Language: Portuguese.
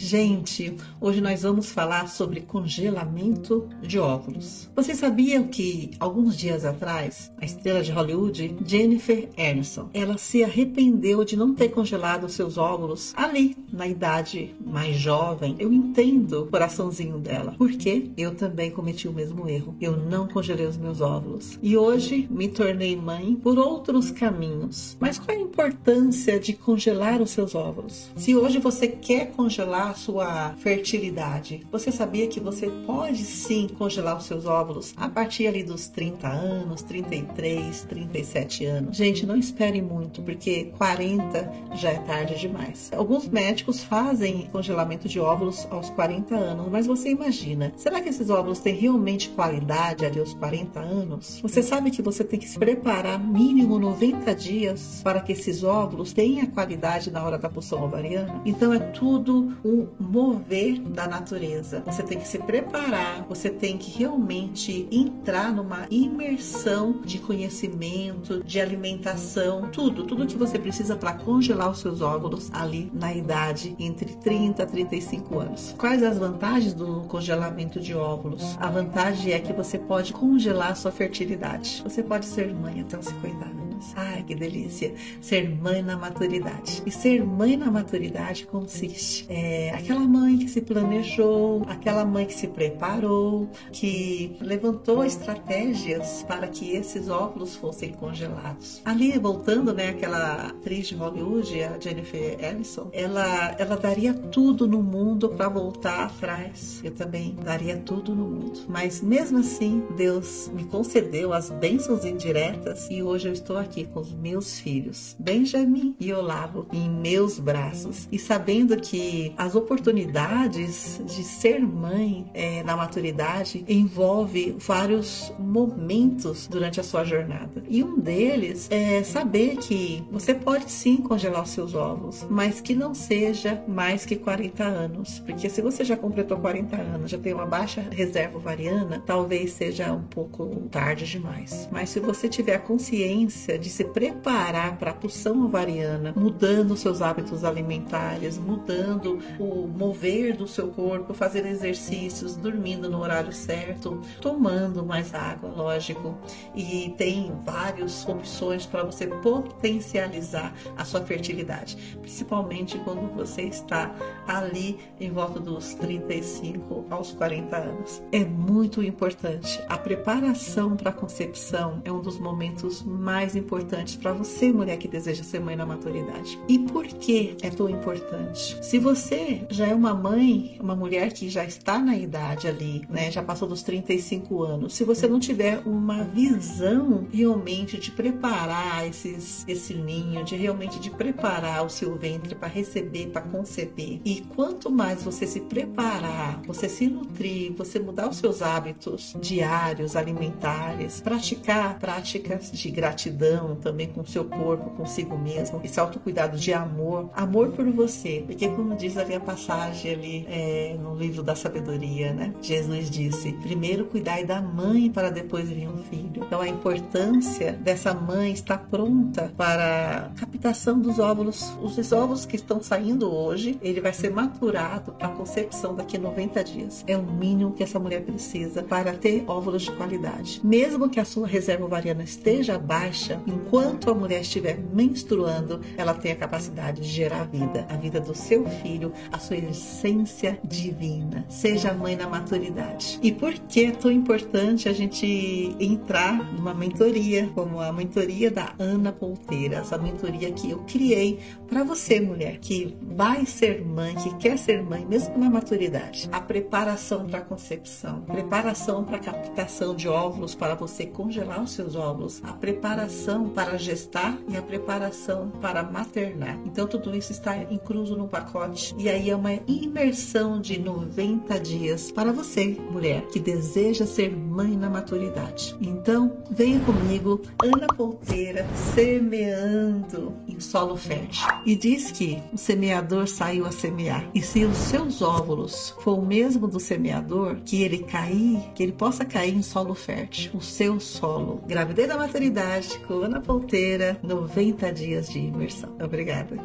Gente, hoje nós vamos falar sobre congelamento de óvulos. Você sabia que alguns dias atrás, a estrela de Hollywood, Jennifer Aniston, ela se arrependeu de não ter congelado seus óvulos ali, na idade mais jovem. Eu entendo o coraçãozinho dela, porque eu também cometi o mesmo erro. Eu não congelei os meus óvulos. E hoje me tornei mãe por outros caminhos. Mas qual é a importância de congelar os seus óvulos? Se hoje você quer congelar sua fertilidade. Você sabia que você pode sim congelar os seus óvulos a partir ali dos 30 anos, 33, 37 anos? Gente, não espere muito, porque 40 já é tarde demais. Alguns médicos fazem congelamento de óvulos aos 40 anos, mas você imagina, será que esses óvulos têm realmente qualidade ali aos 40 anos? Você sabe que você tem que se preparar mínimo 90 dias para que esses óvulos tenham qualidade na hora da pulsão ovariana? Então é tudo um mover da natureza. Você tem que se preparar, você tem que realmente entrar numa imersão de conhecimento, de alimentação, tudo, tudo que você precisa para congelar os seus óvulos ali na idade entre 30 a 35 anos. Quais as vantagens do congelamento de óvulos? A vantagem é que você pode congelar sua fertilidade. Você pode ser mãe até os 50 anos Ai, que delícia! Ser mãe na maturidade. E ser mãe na maturidade consiste é aquela mãe que se planejou, aquela mãe que se preparou, que levantou estratégias para que esses óvulos fossem congelados. Ali, voltando, né, aquela atriz de Hollywood, a Jennifer Aniston, ela, ela daria tudo no mundo para voltar atrás. Eu também daria tudo no mundo. Mas mesmo assim, Deus me concedeu as bênçãos indiretas e hoje eu estou aqui aqui com os meus filhos, Benjamin e Olavo, em meus braços e sabendo que as oportunidades de ser mãe é, na maturidade envolve vários momentos durante a sua jornada. E um deles é saber que você pode sim congelar os seus ovos, mas que não seja mais que 40 anos, porque se você já completou 40 anos, já tem uma baixa reserva ovariana, talvez seja um pouco tarde demais. Mas se você tiver consciência de se preparar para a pulsão ovariana, mudando seus hábitos alimentares, mudando o mover do seu corpo, fazer exercícios, dormindo no horário certo, tomando mais água, lógico. E tem várias opções para você potencializar a sua fertilidade, principalmente quando você está ali em volta dos 35 aos 40 anos. É muito importante. A preparação para a concepção é um dos momentos mais importantes importantes para você, mulher que deseja ser mãe na maturidade. E por que é tão importante? Se você já é uma mãe, uma mulher que já está na idade ali, né, já passou dos 35 anos, se você não tiver uma visão realmente de preparar esses, esse ninho, de realmente de preparar o seu ventre para receber, para conceber, e quanto mais você se preparar, você se nutrir, você mudar os seus hábitos diários, alimentares, praticar práticas de gratidão, também com o seu corpo, consigo mesmo, esse autocuidado de amor, amor por você, porque como diz ali a passagem ali é, no livro da sabedoria, né? Jesus disse: primeiro cuidai da mãe para depois vir um filho. Então a importância dessa mãe estar pronta para a captação dos óvulos, os óvulos que estão saindo hoje, ele vai ser maturado para a concepção daqui a 90 dias. É o mínimo que essa mulher precisa para ter óvulos de qualidade. Mesmo que a sua reserva ovariana esteja baixa, enquanto a mulher estiver menstruando, ela tem a capacidade de gerar vida, a vida do seu filho, a sua essência divina. Seja mãe na maturidade. E por que é tão importante a gente entrar numa mentoria, como a mentoria da Ana Polteira, essa mentoria que eu criei para você, mulher, que vai ser mãe, que quer ser mãe, mesmo na maturidade. A preparação para a concepção, preparação para a captação de óvulos para você congelar os seus óvulos, a preparação preparação para gestar e a preparação para maternar. Então tudo isso está incluso no pacote e aí é uma imersão de 90 dias para você, mulher, que deseja ser mãe na maturidade. Então, venha comigo, Ana Ponteira, semeando em solo fértil. E diz que o semeador saiu a semear. E se os seus óvulos for o mesmo do semeador, que ele cair, que ele possa cair em solo fértil, o seu solo. Gravidez da maternidade com Ana Ponteira, 90 dias de imersão. Obrigada.